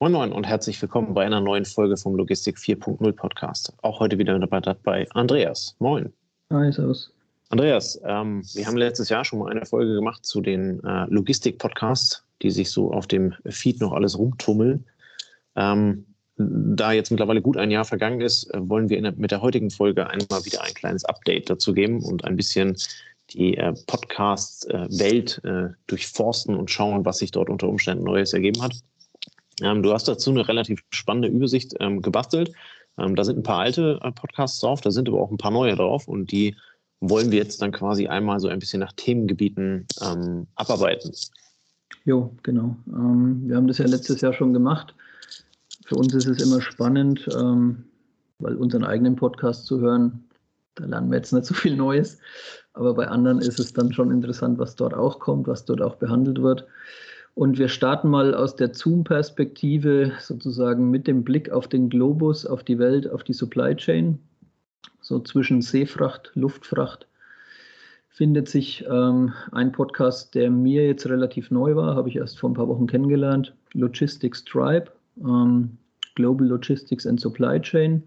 Moin Moin und herzlich willkommen bei einer neuen Folge vom Logistik 4.0 Podcast. Auch heute wieder mit dabei bei Andreas. Moin. Hi, servus. Andreas, ähm, wir haben letztes Jahr schon mal eine Folge gemacht zu den äh, Logistik-Podcasts, die sich so auf dem Feed noch alles rumtummeln. Ähm, da jetzt mittlerweile gut ein Jahr vergangen ist, äh, wollen wir der, mit der heutigen Folge einmal wieder ein kleines Update dazu geben und ein bisschen die äh, Podcast-Welt äh, durchforsten und schauen, was sich dort unter Umständen Neues ergeben hat. Ähm, du hast dazu eine relativ spannende Übersicht ähm, gebastelt. Ähm, da sind ein paar alte äh, Podcasts drauf, da sind aber auch ein paar neue drauf und die wollen wir jetzt dann quasi einmal so ein bisschen nach Themengebieten ähm, abarbeiten. Jo, genau. Ähm, wir haben das ja letztes Jahr schon gemacht. Für uns ist es immer spannend, ähm, weil unseren eigenen Podcast zu hören, da lernen wir jetzt nicht so viel Neues. Aber bei anderen ist es dann schon interessant, was dort auch kommt, was dort auch behandelt wird. Und wir starten mal aus der Zoom-Perspektive sozusagen mit dem Blick auf den Globus, auf die Welt, auf die Supply Chain. So zwischen Seefracht, Luftfracht findet sich ähm, ein Podcast, der mir jetzt relativ neu war, habe ich erst vor ein paar Wochen kennengelernt. Logistics Tribe, ähm, Global Logistics and Supply Chain.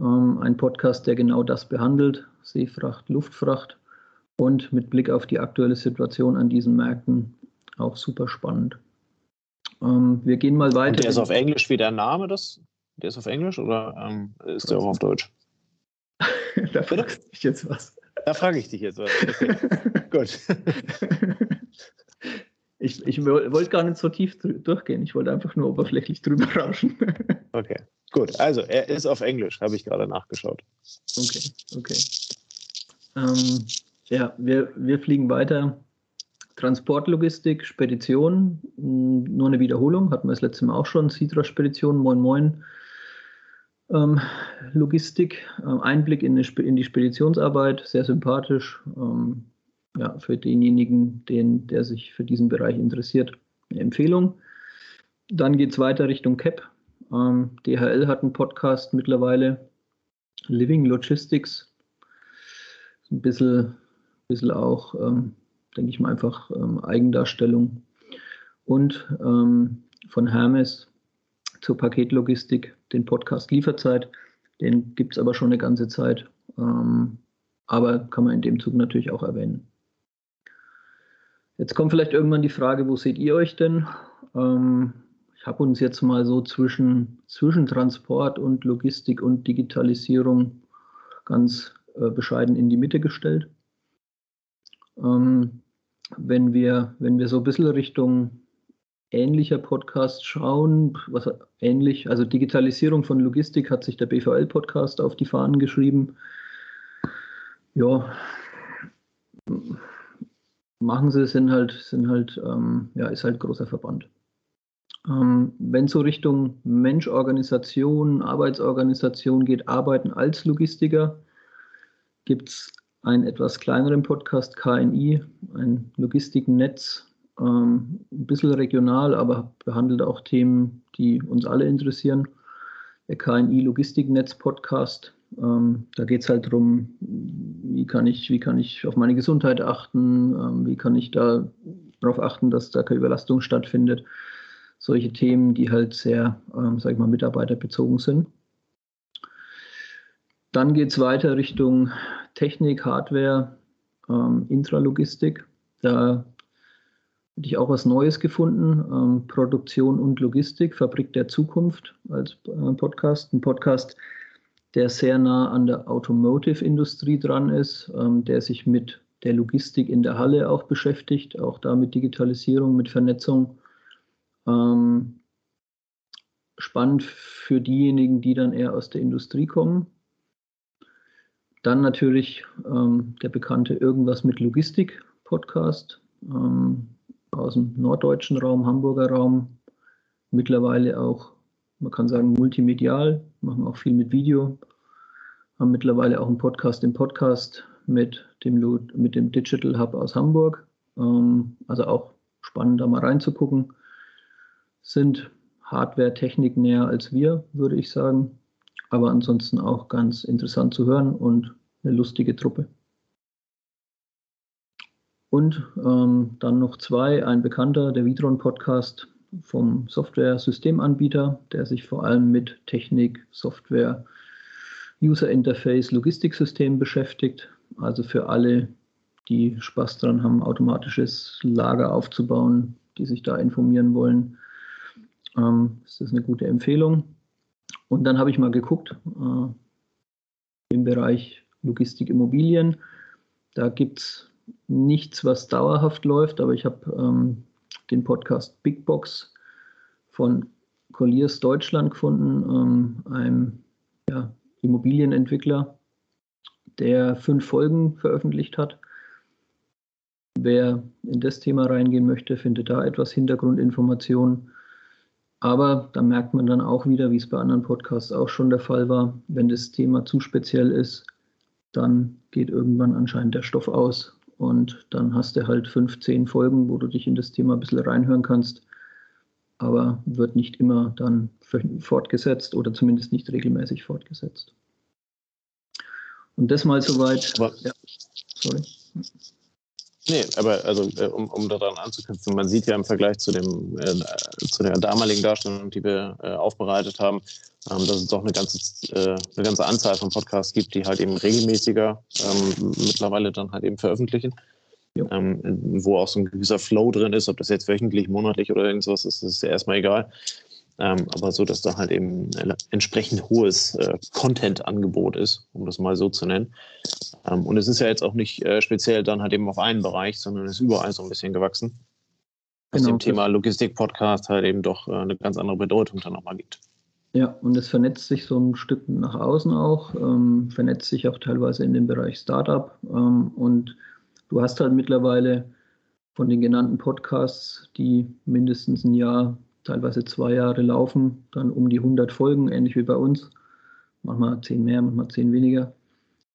Ähm, ein Podcast, der genau das behandelt, Seefracht, Luftfracht und mit Blick auf die aktuelle Situation an diesen Märkten auch super spannend. Ähm, wir gehen mal weiter. Und der ist auf Englisch wie der Name das? Der ist auf Englisch oder ähm, ist der auch auf Deutsch? da fragst du dich jetzt was. Da frage ich dich jetzt was. Okay. Gut. Ich, ich wollte gar nicht so tief durchgehen. Ich wollte einfach nur oberflächlich drüber rauschen. okay, gut. Also, er ist auf Englisch, habe ich gerade nachgeschaut. Okay, okay. Ähm, ja, wir, wir fliegen weiter Transportlogistik, Spedition, hm, nur eine Wiederholung, hatten wir das letzte Mal auch schon, Citra Spedition, moin moin. Ähm, Logistik, äh, Einblick in, in, die Speditionsarbeit, sehr sympathisch. Ähm, ja, für denjenigen, den, der sich für diesen Bereich interessiert, eine Empfehlung. Dann geht es weiter Richtung CAP. Ähm, DHL hat einen Podcast mittlerweile, Living Logistics. Ein bisschen, bisschen auch ähm, denke ich mal, einfach ähm, Eigendarstellung. Und ähm, von Hermes zur Paketlogistik, den Podcast Lieferzeit, den gibt es aber schon eine ganze Zeit. Ähm, aber kann man in dem Zug natürlich auch erwähnen. Jetzt kommt vielleicht irgendwann die Frage, wo seht ihr euch denn? Ähm, ich habe uns jetzt mal so zwischen, zwischen Transport und Logistik und Digitalisierung ganz äh, bescheiden in die Mitte gestellt. Ähm, wenn wir, wenn wir so ein bisschen Richtung ähnlicher Podcast schauen, was ähnlich, also Digitalisierung von Logistik hat sich der BVL-Podcast auf die Fahnen geschrieben. Ja, machen sie, sind halt, sind halt, ähm, ja, ist halt großer Verband. Ähm, wenn so Richtung Mensch-Organisation, Arbeitsorganisation geht, Arbeiten als Logistiker, gibt es einen etwas kleineren Podcast, KNI, ein Logistiknetz, ähm, ein bisschen regional, aber behandelt auch Themen, die uns alle interessieren. Der KNI Logistiknetz Podcast. Ähm, da geht es halt darum, wie kann ich, wie kann ich auf meine Gesundheit achten, ähm, wie kann ich da darauf achten, dass da keine Überlastung stattfindet. Solche Themen, die halt sehr, ähm, sag ich mal, mitarbeiterbezogen sind. Dann geht es weiter Richtung Technik, Hardware, ähm, Intralogistik. Da hatte ich auch was Neues gefunden. Ähm, Produktion und Logistik, Fabrik der Zukunft als äh, Podcast. Ein Podcast, der sehr nah an der Automotive-Industrie dran ist, ähm, der sich mit der Logistik in der Halle auch beschäftigt, auch da mit Digitalisierung, mit Vernetzung. Ähm, spannend für diejenigen, die dann eher aus der Industrie kommen. Dann natürlich ähm, der bekannte Irgendwas mit Logistik Podcast ähm, aus dem norddeutschen Raum, Hamburger Raum. Mittlerweile auch, man kann sagen, multimedial, machen auch viel mit Video. Haben mittlerweile auch einen Podcast im Podcast mit dem, mit dem Digital Hub aus Hamburg. Ähm, also auch spannend, da mal reinzugucken. Sind Hardware-Technik näher als wir, würde ich sagen aber ansonsten auch ganz interessant zu hören und eine lustige Truppe. Und ähm, dann noch zwei, ein bekannter, der Vitron Podcast, vom Software-Systemanbieter, der sich vor allem mit Technik, Software, User Interface, Logistiksystemen beschäftigt. Also für alle, die Spaß daran haben, automatisches Lager aufzubauen, die sich da informieren wollen, ähm, ist das eine gute Empfehlung. Und dann habe ich mal geguckt äh, im Bereich Logistik Immobilien. Da gibt es nichts, was dauerhaft läuft, aber ich habe ähm, den Podcast Big Box von Colliers Deutschland gefunden, ähm, einem ja, Immobilienentwickler, der fünf Folgen veröffentlicht hat. Wer in das Thema reingehen möchte, findet da etwas Hintergrundinformationen. Aber da merkt man dann auch wieder, wie es bei anderen Podcasts auch schon der Fall war, wenn das Thema zu speziell ist, dann geht irgendwann anscheinend der Stoff aus. Und dann hast du halt 15 Folgen, wo du dich in das Thema ein bisschen reinhören kannst. Aber wird nicht immer dann fortgesetzt oder zumindest nicht regelmäßig fortgesetzt. Und das mal soweit. Ja. Sorry. Nee, aber also äh, um, um daran anzuknüpfen, man sieht ja im Vergleich zu dem äh, zu der damaligen Darstellung, die wir äh, aufbereitet haben, ähm, dass es doch eine ganze äh, eine ganze Anzahl von Podcasts gibt, die halt eben regelmäßiger ähm, mittlerweile dann halt eben veröffentlichen. Ähm, wo auch so ein gewisser Flow drin ist, ob das jetzt wöchentlich, monatlich oder irgendwas ist, ist ja erstmal egal. Ähm, aber so, dass da halt eben ein entsprechend hohes äh, Content-Angebot ist, um das mal so zu nennen. Ähm, und es ist ja jetzt auch nicht äh, speziell dann halt eben auf einen Bereich, sondern ist überall so ein bisschen gewachsen. Was genau, dem Thema Logistik-Podcast halt eben doch äh, eine ganz andere Bedeutung dann nochmal gibt. Ja, und es vernetzt sich so ein Stück nach außen auch, ähm, vernetzt sich auch teilweise in dem Bereich Startup. Ähm, und du hast halt mittlerweile von den genannten Podcasts, die mindestens ein Jahr teilweise zwei Jahre laufen, dann um die 100 Folgen, ähnlich wie bei uns. Manchmal zehn mehr, manchmal zehn weniger.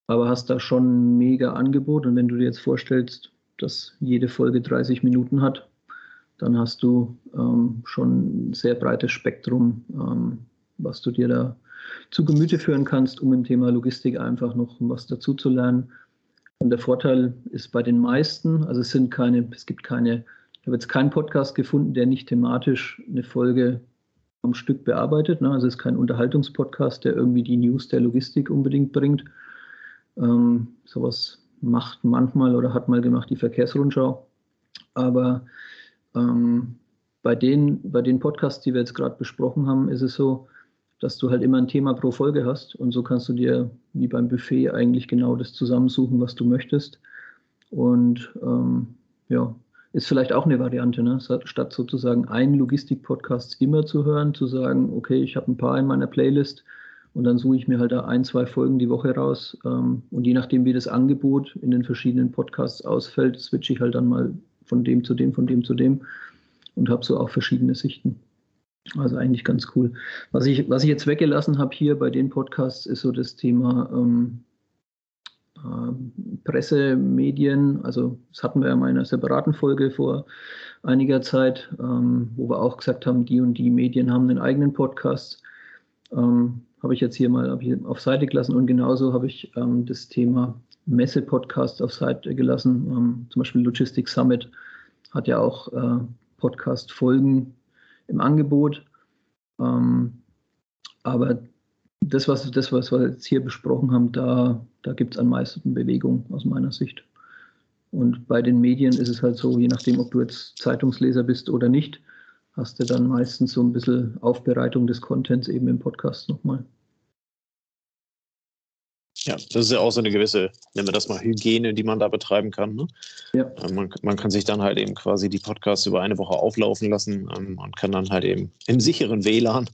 Aber hast da schon ein mega Angebot. Und wenn du dir jetzt vorstellst, dass jede Folge 30 Minuten hat, dann hast du ähm, schon ein sehr breites Spektrum, ähm, was du dir da zu Gemüte führen kannst, um im Thema Logistik einfach noch was dazu zu lernen. Und der Vorteil ist bei den meisten, also es sind keine, es gibt keine habe jetzt keinen Podcast gefunden, der nicht thematisch eine Folge am Stück bearbeitet. Ne? Also es ist kein Unterhaltungspodcast, der irgendwie die News der Logistik unbedingt bringt. Ähm, sowas macht manchmal oder hat mal gemacht die Verkehrsrundschau. Aber ähm, bei, den, bei den Podcasts, die wir jetzt gerade besprochen haben, ist es so, dass du halt immer ein Thema pro Folge hast und so kannst du dir wie beim Buffet eigentlich genau das zusammensuchen, was du möchtest. Und ähm, ja, ist vielleicht auch eine Variante, ne? statt sozusagen einen Logistik-Podcast immer zu hören, zu sagen, okay, ich habe ein paar in meiner Playlist und dann suche ich mir halt da ein, zwei Folgen die Woche raus. Ähm, und je nachdem, wie das Angebot in den verschiedenen Podcasts ausfällt, switche ich halt dann mal von dem zu dem, von dem zu dem und habe so auch verschiedene Sichten. Also eigentlich ganz cool. Was ich, was ich jetzt weggelassen habe hier bei den Podcasts, ist so das Thema ähm, Pressemedien, also das hatten wir ja mal in einer separaten Folge vor einiger Zeit, ähm, wo wir auch gesagt haben, die und die Medien haben einen eigenen Podcast. Ähm, habe ich jetzt hier mal auf Seite gelassen und genauso habe ich ähm, das Thema Messe-Podcast auf Seite gelassen. Ähm, zum Beispiel Logistics Summit hat ja auch äh, Podcast-Folgen im Angebot. Ähm, aber das, was, das, was wir jetzt hier besprochen haben, da, da gibt es am meisten Bewegung aus meiner Sicht. Und bei den Medien ist es halt so, je nachdem, ob du jetzt Zeitungsleser bist oder nicht, hast du dann meistens so ein bisschen Aufbereitung des Contents eben im Podcast nochmal. Ja, das ist ja auch so eine gewisse, nennen wir das mal Hygiene, die man da betreiben kann. Ne? Ja. Ähm, man, man, kann sich dann halt eben quasi die Podcasts über eine Woche auflaufen lassen ähm, und kann dann halt eben im sicheren WLAN äh,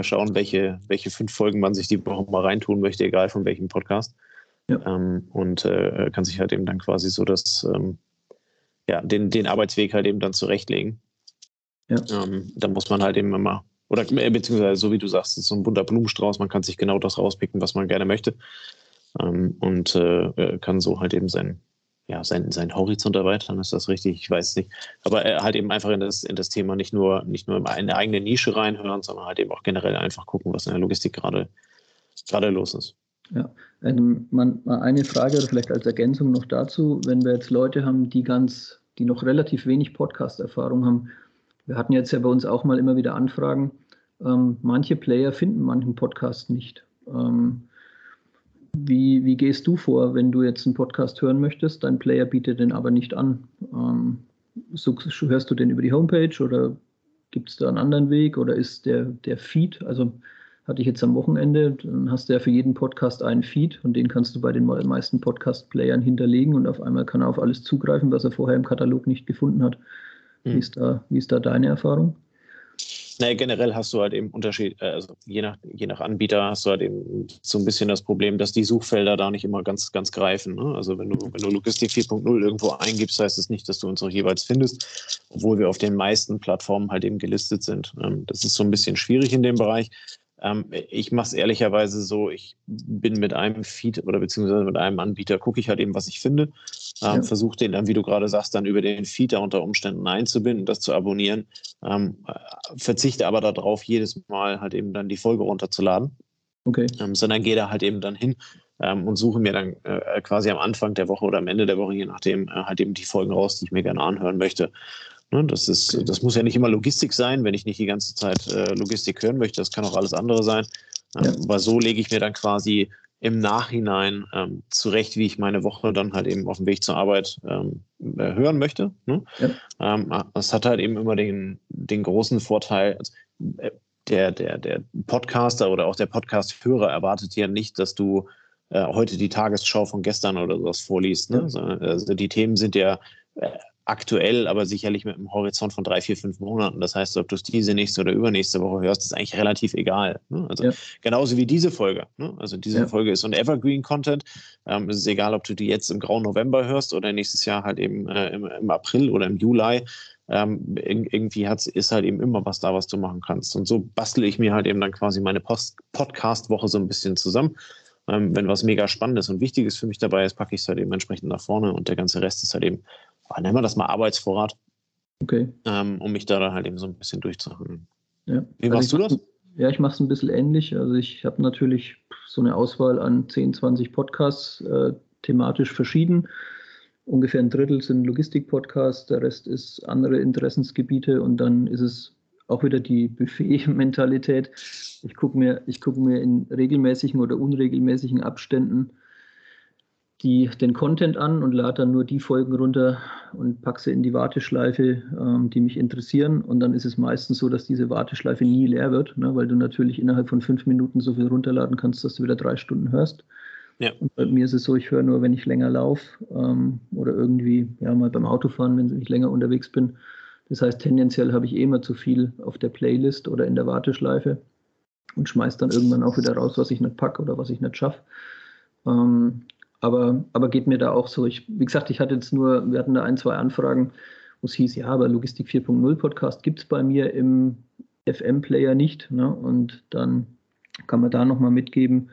schauen, welche, welche fünf Folgen man sich die Woche mal reintun möchte, egal von welchem Podcast. Ja. Ähm, und äh, kann sich halt eben dann quasi so das, ähm, ja, den, den Arbeitsweg halt eben dann zurechtlegen. Ja. Ähm, da muss man halt eben immer oder äh, beziehungsweise, so wie du sagst, ist so ein bunter Blumenstrauß. Man kann sich genau das rauspicken, was man gerne möchte. Ähm, und äh, äh, kann so halt eben sein, ja, sein, sein Horizont erweitern, ist das richtig? Ich weiß nicht. Aber halt eben einfach in das, in das Thema nicht nur, nicht nur in eine eigene Nische reinhören, sondern halt eben auch generell einfach gucken, was in der Logistik gerade, gerade los ist. Ja, ähm, man, mal eine Frage oder vielleicht als Ergänzung noch dazu, wenn wir jetzt Leute haben, die ganz, die noch relativ wenig Podcast-Erfahrung haben, wir hatten jetzt ja bei uns auch mal immer wieder Anfragen. Ähm, manche Player finden manchen Podcast nicht. Ähm, wie, wie gehst du vor, wenn du jetzt einen Podcast hören möchtest? Dein Player bietet den aber nicht an. Ähm, hörst du den über die Homepage oder gibt es da einen anderen Weg oder ist der, der Feed, also hatte ich jetzt am Wochenende, dann hast du ja für jeden Podcast einen Feed und den kannst du bei den meisten Podcast-Playern hinterlegen und auf einmal kann er auf alles zugreifen, was er vorher im Katalog nicht gefunden hat. Hm. Wie, ist da, wie ist da deine Erfahrung? Naja, generell hast du halt eben Unterschied, äh, also je nach, je nach Anbieter hast du halt eben so ein bisschen das Problem, dass die Suchfelder da nicht immer ganz, ganz greifen. Ne? Also wenn du, wenn du Logistik 4.0 irgendwo eingibst, heißt es das nicht, dass du uns auch jeweils findest, obwohl wir auf den meisten Plattformen halt eben gelistet sind. Ähm, das ist so ein bisschen schwierig in dem Bereich. Ähm, ich mache es ehrlicherweise so, ich bin mit einem Feed oder beziehungsweise mit einem Anbieter, gucke ich halt eben, was ich finde, ähm, ja. versuche den dann, wie du gerade sagst, dann über den Feed da unter Umständen einzubinden, das zu abonnieren, ähm, verzichte aber darauf, jedes Mal halt eben dann die Folge runterzuladen. Okay. Ähm, sondern gehe da halt eben dann hin ähm, und suche mir dann äh, quasi am Anfang der Woche oder am Ende der Woche, je nachdem, äh, halt eben die Folgen raus, die ich mir gerne anhören möchte. Ne, das, ist, das muss ja nicht immer Logistik sein, wenn ich nicht die ganze Zeit äh, Logistik hören möchte. Das kann auch alles andere sein. Ähm, ja. Aber so lege ich mir dann quasi im Nachhinein ähm, zurecht, wie ich meine Woche dann halt eben auf dem Weg zur Arbeit ähm, äh, hören möchte. Ne? Ja. Ähm, das hat halt eben immer den, den großen Vorteil, also, äh, der, der, der Podcaster oder auch der Podcast-Hörer erwartet ja nicht, dass du äh, heute die Tagesschau von gestern oder sowas vorliest. Ne? Ja. Also die Themen sind ja aktuell, aber sicherlich mit einem Horizont von drei, vier, fünf Monaten. Das heißt, ob du es diese nächste oder übernächste Woche hörst, ist eigentlich relativ egal. Ne? Also ja. genauso wie diese Folge. Ne? Also diese ja. Folge ist so ein Evergreen-Content. Ähm, es ist egal, ob du die jetzt im grauen November hörst oder nächstes Jahr halt eben äh, im, im, April oder im Juli. Ähm, irgendwie hat's, ist halt eben immer was da, was du machen kannst. Und so bastle ich mir halt eben dann quasi meine Podcast-Woche so ein bisschen zusammen. Ähm, wenn was mega Spannendes und Wichtiges für mich dabei ist, packe ich es halt eben entsprechend nach vorne und der ganze Rest ist halt eben nennen wir das mal Arbeitsvorrat. Okay. Ähm, um mich da dann halt eben so ein bisschen durchzuhandeln. Ja. Wie also machst du das? Ja, ich mache es ein bisschen ähnlich. Also ich habe natürlich so eine Auswahl an 10, 20 Podcasts, äh, thematisch verschieden. Ungefähr ein Drittel sind Logistik-Podcasts, der Rest ist andere Interessensgebiete und dann ist es auch wieder die Buffet-Mentalität. Ich gucke mir, guck mir in regelmäßigen oder unregelmäßigen Abständen die, den Content an und lade dann nur die Folgen runter und packe sie in die Warteschleife, ähm, die mich interessieren. Und dann ist es meistens so, dass diese Warteschleife nie leer wird, ne, weil du natürlich innerhalb von fünf Minuten so viel runterladen kannst, dass du wieder drei Stunden hörst. Ja. Und bei mir ist es so, ich höre nur, wenn ich länger laufe ähm, oder irgendwie ja mal beim Autofahren, wenn ich länger unterwegs bin. Das heißt, tendenziell habe ich eh immer zu viel auf der Playlist oder in der Warteschleife und schmeiße dann irgendwann auch wieder raus, was ich nicht packe oder was ich nicht schaffe. Ähm, aber, aber geht mir da auch so. Ich, wie gesagt, ich hatte jetzt nur, wir hatten da ein, zwei Anfragen, wo es hieß, ja, aber Logistik 4.0 Podcast gibt es bei mir im FM-Player nicht. Ne? Und dann kann man da nochmal mitgeben.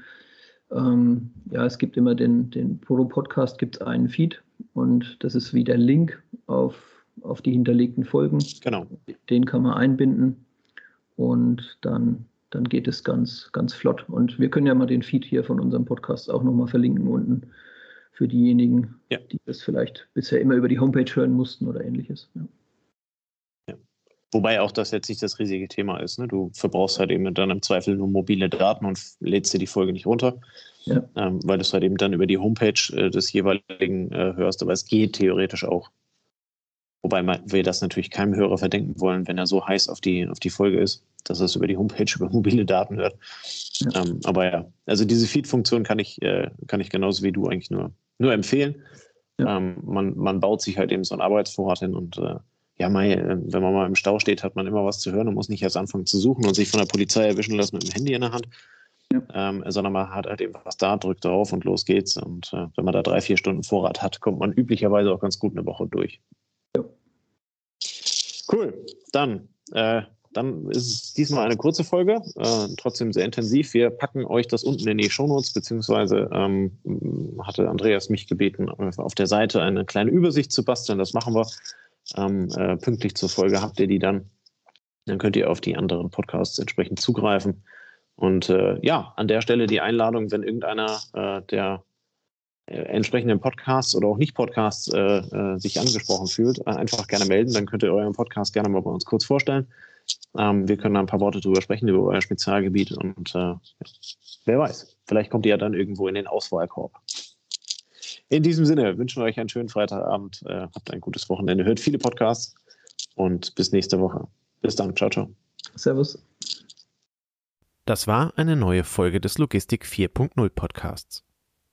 Ähm, ja, es gibt immer den, den Pro-Podcast, gibt es einen Feed und das ist wie der Link auf, auf die hinterlegten Folgen. Genau. Den kann man einbinden und dann dann geht es ganz, ganz flott. Und wir können ja mal den Feed hier von unserem Podcast auch nochmal verlinken unten für diejenigen, ja. die das vielleicht bisher immer über die Homepage hören mussten oder ähnliches. Ja. Ja. Wobei auch das jetzt nicht das riesige Thema ist. Ne? Du verbrauchst halt eben dann im Zweifel nur mobile Daten und lädst dir die Folge nicht runter, ähm, weil du es halt eben dann über die Homepage äh, des jeweiligen äh, hörst. Aber es geht theoretisch auch. Wobei wir das natürlich keinem Hörer verdenken wollen, wenn er so heiß auf die, auf die Folge ist, dass er es über die Homepage, über mobile Daten hört. Ja. Ähm, aber ja, also diese Feed-Funktion kann ich, äh, kann ich genauso wie du eigentlich nur, nur empfehlen. Ja. Ähm, man, man baut sich halt eben so einen Arbeitsvorrat hin und äh, ja, mal, wenn man mal im Stau steht, hat man immer was zu hören und muss nicht erst anfangen zu suchen und sich von der Polizei erwischen lassen mit dem Handy in der Hand. Ja. Ähm, sondern man hat halt eben was da, drückt drauf und los geht's. Und äh, wenn man da drei, vier Stunden Vorrat hat, kommt man üblicherweise auch ganz gut eine Woche durch. Cool. Dann, äh, dann ist es diesmal eine kurze Folge, äh, trotzdem sehr intensiv. Wir packen euch das unten in die Shownotes, beziehungsweise ähm, hatte Andreas mich gebeten, auf der Seite eine kleine Übersicht zu basteln. Das machen wir. Ähm, äh, pünktlich zur Folge habt ihr die dann. Dann könnt ihr auf die anderen Podcasts entsprechend zugreifen. Und äh, ja, an der Stelle die Einladung, wenn irgendeiner äh, der entsprechenden Podcasts oder auch nicht Podcasts äh, äh, sich angesprochen fühlt, äh, einfach gerne melden. Dann könnt ihr euren Podcast gerne mal bei uns kurz vorstellen. Ähm, wir können da ein paar Worte drüber sprechen, über euer Spezialgebiet und äh, wer weiß, vielleicht kommt ihr ja dann irgendwo in den Auswahlkorb. In diesem Sinne wünschen wir euch einen schönen Freitagabend, äh, habt ein gutes Wochenende, hört viele Podcasts und bis nächste Woche. Bis dann, ciao, ciao. Servus. Das war eine neue Folge des Logistik 4.0 Podcasts.